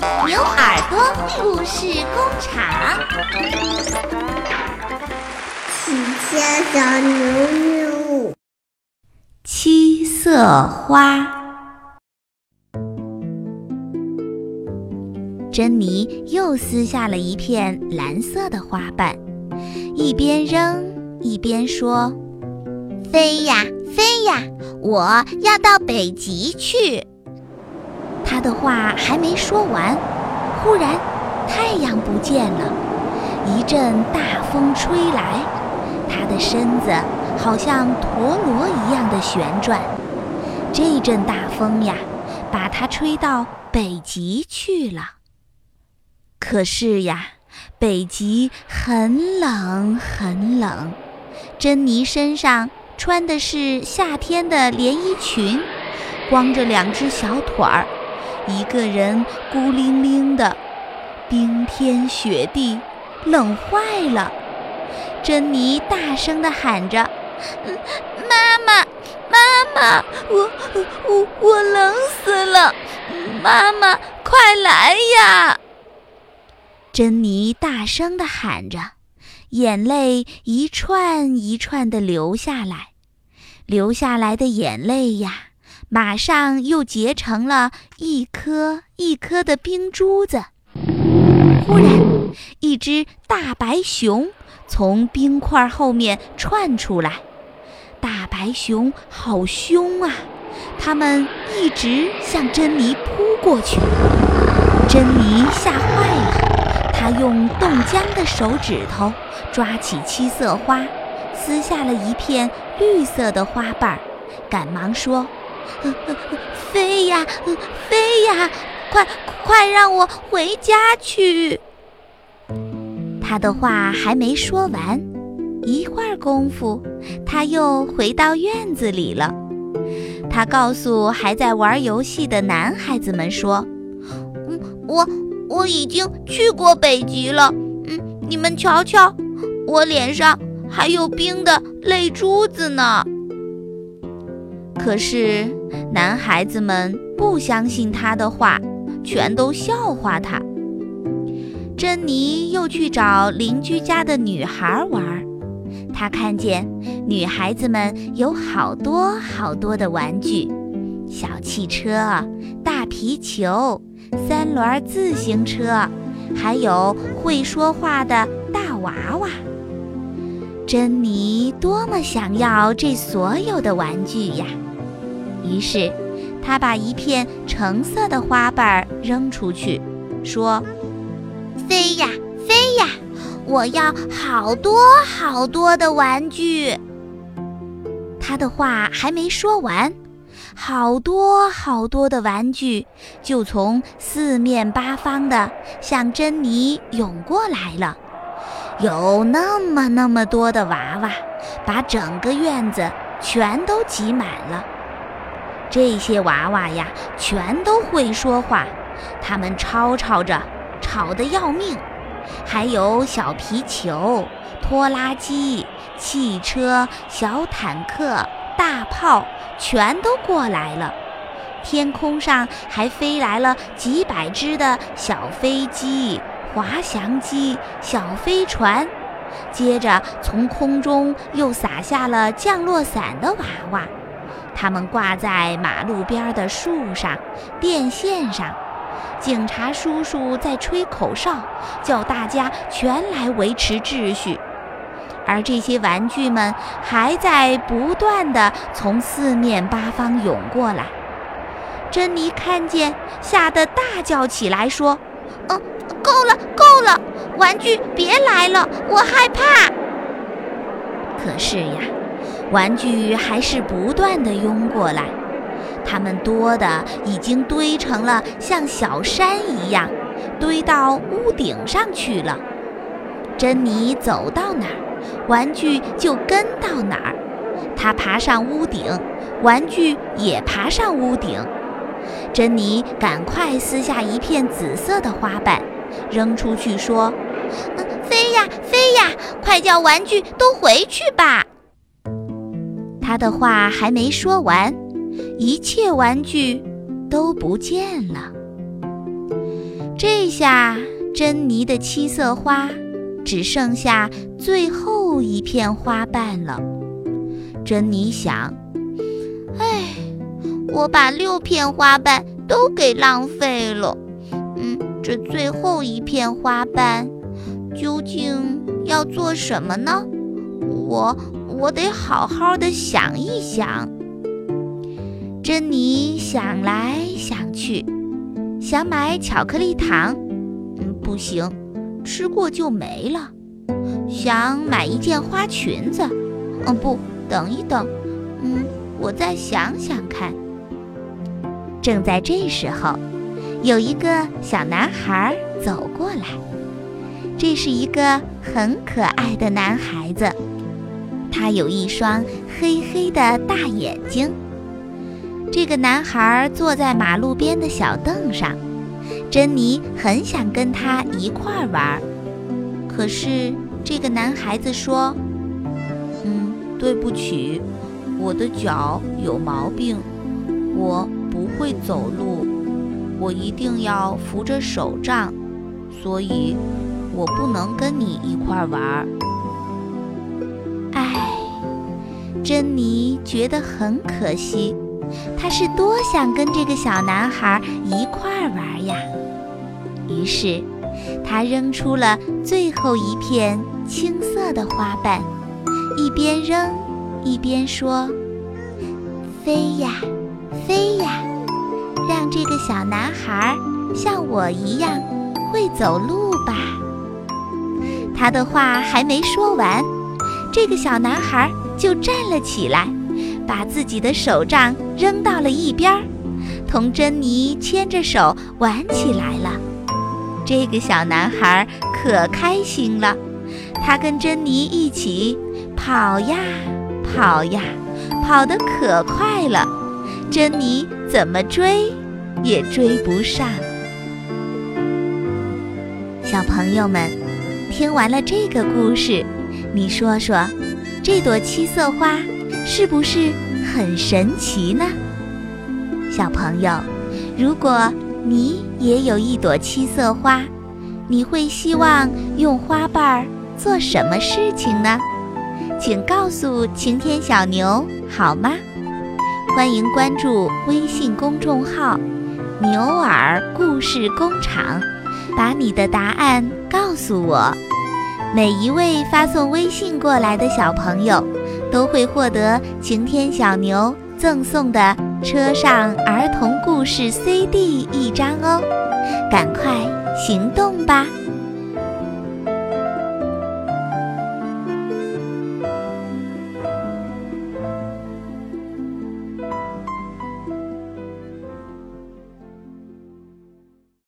牛耳朵故事工厂。七色小牛牛，七色花。珍妮又撕下了一片蓝色的花瓣，一边扔一边说：“飞呀飞呀，我要到北极去。”他的话还没说完，忽然太阳不见了，一阵大风吹来，他的身子好像陀螺一样的旋转。这阵大风呀，把他吹到北极去了。可是呀，北极很冷很冷，珍妮身上穿的是夏天的连衣裙，光着两只小腿儿，一个人孤零零的，冰天雪地，冷坏了。珍妮大声地喊着：“妈妈，妈妈，我我我冷死了！妈妈，快来呀！”珍妮大声地喊着，眼泪一串一串地流下来，流下来的眼泪呀，马上又结成了一颗一颗的冰珠子。忽然，一只大白熊从冰块后面窜出来，大白熊好凶啊！它们一直向珍妮扑过去，珍妮吓坏了。她用冻僵的手指头抓起七色花，撕下了一片绿色的花瓣，赶忙说：“飞呀，飞呀，快快让我回家去！”他的话还没说完，一会儿功夫，他又回到院子里了。他告诉还在玩游戏的男孩子们说：“嗯，我。”我已经去过北极了，嗯，你们瞧瞧，我脸上还有冰的泪珠子呢。可是男孩子们不相信他的话，全都笑话他。珍妮又去找邻居家的女孩玩，她看见女孩子们有好多好多的玩具，小汽车、大皮球。三轮自行车，还有会说话的大娃娃。珍妮多么想要这所有的玩具呀！于是，他把一片橙色的花瓣扔出去，说：“飞呀飞呀，我要好多好多的玩具。”他的话还没说完。好多好多的玩具就从四面八方的向珍妮涌过来了，有那么那么多的娃娃，把整个院子全都挤满了。这些娃娃呀，全都会说话，他们吵吵着，吵得要命。还有小皮球、拖拉机、汽车、小坦克。大炮全都过来了，天空上还飞来了几百只的小飞机、滑翔机、小飞船，接着从空中又洒下了降落伞的娃娃，它们挂在马路边的树上、电线上，警察叔叔在吹口哨，叫大家全来维持秩序。而这些玩具们还在不断地从四面八方涌过来，珍妮看见，吓得大叫起来，说：“嗯，够了，够了，玩具别来了，我害怕。”可是呀，玩具还是不断地涌过来，它们多的已经堆成了像小山一样，堆到屋顶上去了。珍妮走到哪儿。玩具就跟到哪儿，她爬上屋顶，玩具也爬上屋顶。珍妮赶快撕下一片紫色的花瓣，扔出去说：“嗯飞呀飞呀，快叫玩具都回去吧！”他的话还没说完，一切玩具都不见了。这下，珍妮的七色花只剩下最后一片花瓣了。珍妮想：“哎，我把六片花瓣都给浪费了。嗯，这最后一片花瓣究竟要做什么呢？我我得好好的想一想。”珍妮想来想去，想买巧克力糖，嗯，不行，吃过就没了。想买一件花裙子，嗯，不，等一等，嗯，我再想想看。正在这时候，有一个小男孩走过来，这是一个很可爱的男孩子，他有一双黑黑的大眼睛。这个男孩坐在马路边的小凳上，珍妮很想跟他一块儿玩，可是这个男孩子说：“嗯，对不起，我的脚有毛病，我不会走路，我一定要扶着手杖，所以我不能跟你一块儿玩。”珍妮觉得很可惜。她是多想跟这个小男孩一块儿玩呀！于是，她扔出了最后一片青色的花瓣，一边扔一边说：“飞呀，飞呀，让这个小男孩像我一样会走路吧。”他的话还没说完，这个小男孩就站了起来。把自己的手杖扔到了一边儿，同珍妮牵着手玩起来了。这个小男孩可开心了，他跟珍妮一起跑呀跑呀，跑得可快了，珍妮怎么追也追不上。小朋友们，听完了这个故事，你说说，这朵七色花？是不是很神奇呢，小朋友？如果你也有一朵七色花，你会希望用花瓣儿做什么事情呢？请告诉晴天小牛好吗？欢迎关注微信公众号“牛耳故事工厂”，把你的答案告诉我。每一位发送微信过来的小朋友。都会获得晴天小牛赠送的车上儿童故事 CD 一张哦，赶快行动吧！